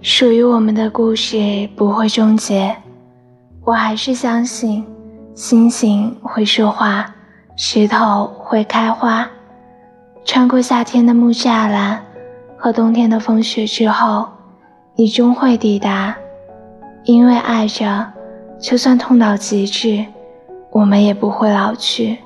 属于我们的故事不会终结。我还是相信星星会说话石头会开花。穿过夏天的木栅栏和冬天的风雪之后你终会抵达。因为爱着就算痛到极致我们也不会老去。